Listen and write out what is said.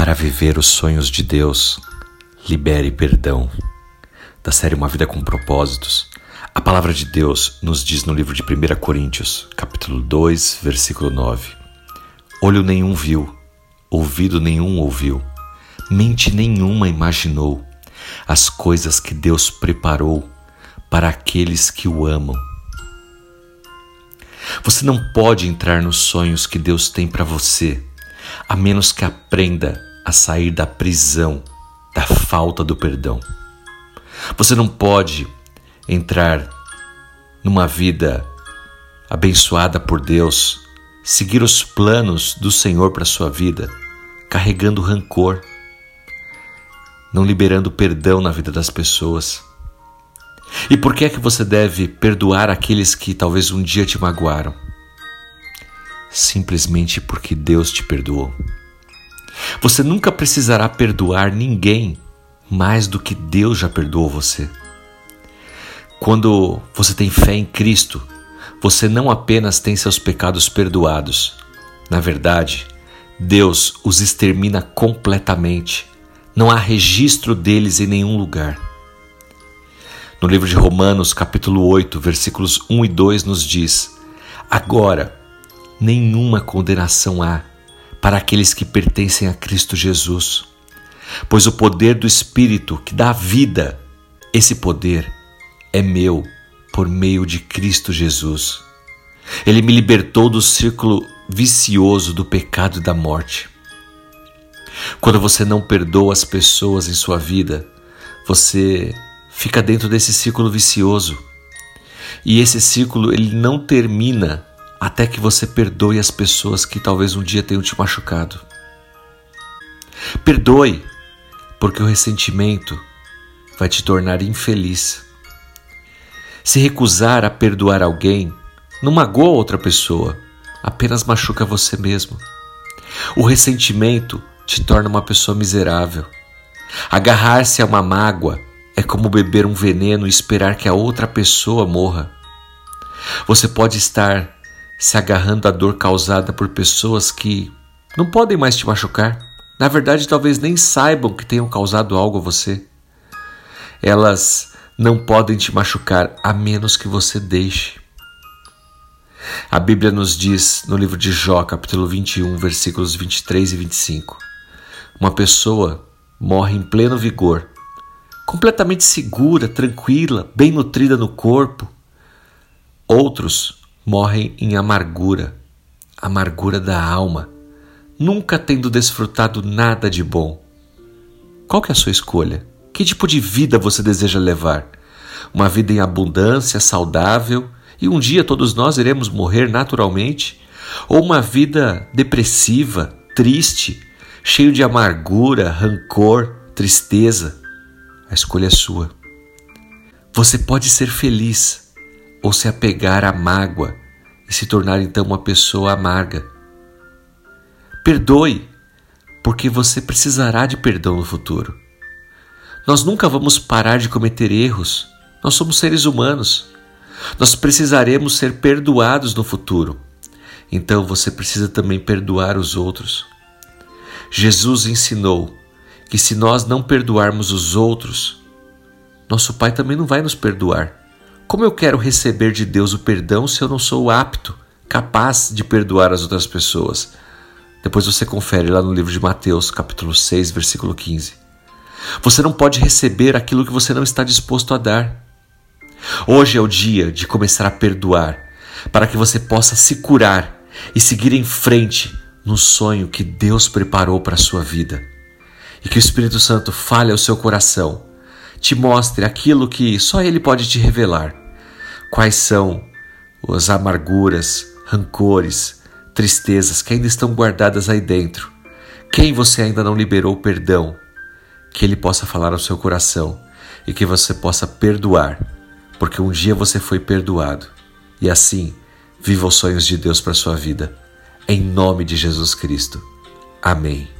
Para viver os sonhos de Deus, libere perdão. Da série Uma Vida com Propósitos, a palavra de Deus nos diz no livro de 1 Coríntios, capítulo 2, versículo 9: Olho nenhum viu, ouvido nenhum ouviu, mente nenhuma imaginou as coisas que Deus preparou para aqueles que o amam. Você não pode entrar nos sonhos que Deus tem para você a menos que aprenda a sair da prisão da falta do perdão. Você não pode entrar numa vida abençoada por Deus, seguir os planos do Senhor para sua vida, carregando rancor, não liberando perdão na vida das pessoas. E por que é que você deve perdoar aqueles que talvez um dia te magoaram? simplesmente porque Deus te perdoou. Você nunca precisará perdoar ninguém mais do que Deus já perdoou você. Quando você tem fé em Cristo, você não apenas tem seus pecados perdoados, na verdade, Deus os extermina completamente. Não há registro deles em nenhum lugar. No livro de Romanos, capítulo 8, versículos 1 e 2 nos diz: Agora, nenhuma condenação há para aqueles que pertencem a Cristo Jesus. Pois o poder do Espírito que dá vida, esse poder é meu por meio de Cristo Jesus. Ele me libertou do círculo vicioso do pecado e da morte. Quando você não perdoa as pessoas em sua vida, você fica dentro desse círculo vicioso. E esse círculo ele não termina até que você perdoe as pessoas que talvez um dia tenham te machucado. Perdoe, porque o ressentimento vai te tornar infeliz. Se recusar a perdoar alguém, não magoa outra pessoa, apenas machuca você mesmo. O ressentimento te torna uma pessoa miserável. Agarrar-se a uma mágoa é como beber um veneno e esperar que a outra pessoa morra. Você pode estar se agarrando à dor causada por pessoas que não podem mais te machucar. Na verdade, talvez nem saibam que tenham causado algo a você. Elas não podem te machucar a menos que você deixe. A Bíblia nos diz no livro de Jó, capítulo 21, versículos 23 e 25: Uma pessoa morre em pleno vigor, completamente segura, tranquila, bem nutrida no corpo. Outros morrem em amargura, amargura da alma, nunca tendo desfrutado nada de bom. Qual que é a sua escolha? Que tipo de vida você deseja levar? Uma vida em abundância, saudável, e um dia todos nós iremos morrer naturalmente? Ou uma vida depressiva, triste, cheio de amargura, rancor, tristeza? A escolha é sua. Você pode ser feliz ou se apegar à mágoa e se tornar então uma pessoa amarga. Perdoe, porque você precisará de perdão no futuro. Nós nunca vamos parar de cometer erros, nós somos seres humanos. Nós precisaremos ser perdoados no futuro. Então você precisa também perdoar os outros. Jesus ensinou que se nós não perdoarmos os outros, nosso Pai também não vai nos perdoar. Como eu quero receber de Deus o perdão se eu não sou apto, capaz de perdoar as outras pessoas? Depois você confere lá no livro de Mateus, capítulo 6, versículo 15. Você não pode receber aquilo que você não está disposto a dar. Hoje é o dia de começar a perdoar, para que você possa se curar e seguir em frente no sonho que Deus preparou para a sua vida. E que o Espírito Santo fale ao seu coração, te mostre aquilo que só Ele pode te revelar Quais são as amarguras, rancores, tristezas que ainda estão guardadas aí dentro? Quem você ainda não liberou perdão? Que Ele possa falar ao seu coração e que você possa perdoar, porque um dia você foi perdoado. E assim, viva os sonhos de Deus para sua vida. Em nome de Jesus Cristo. Amém.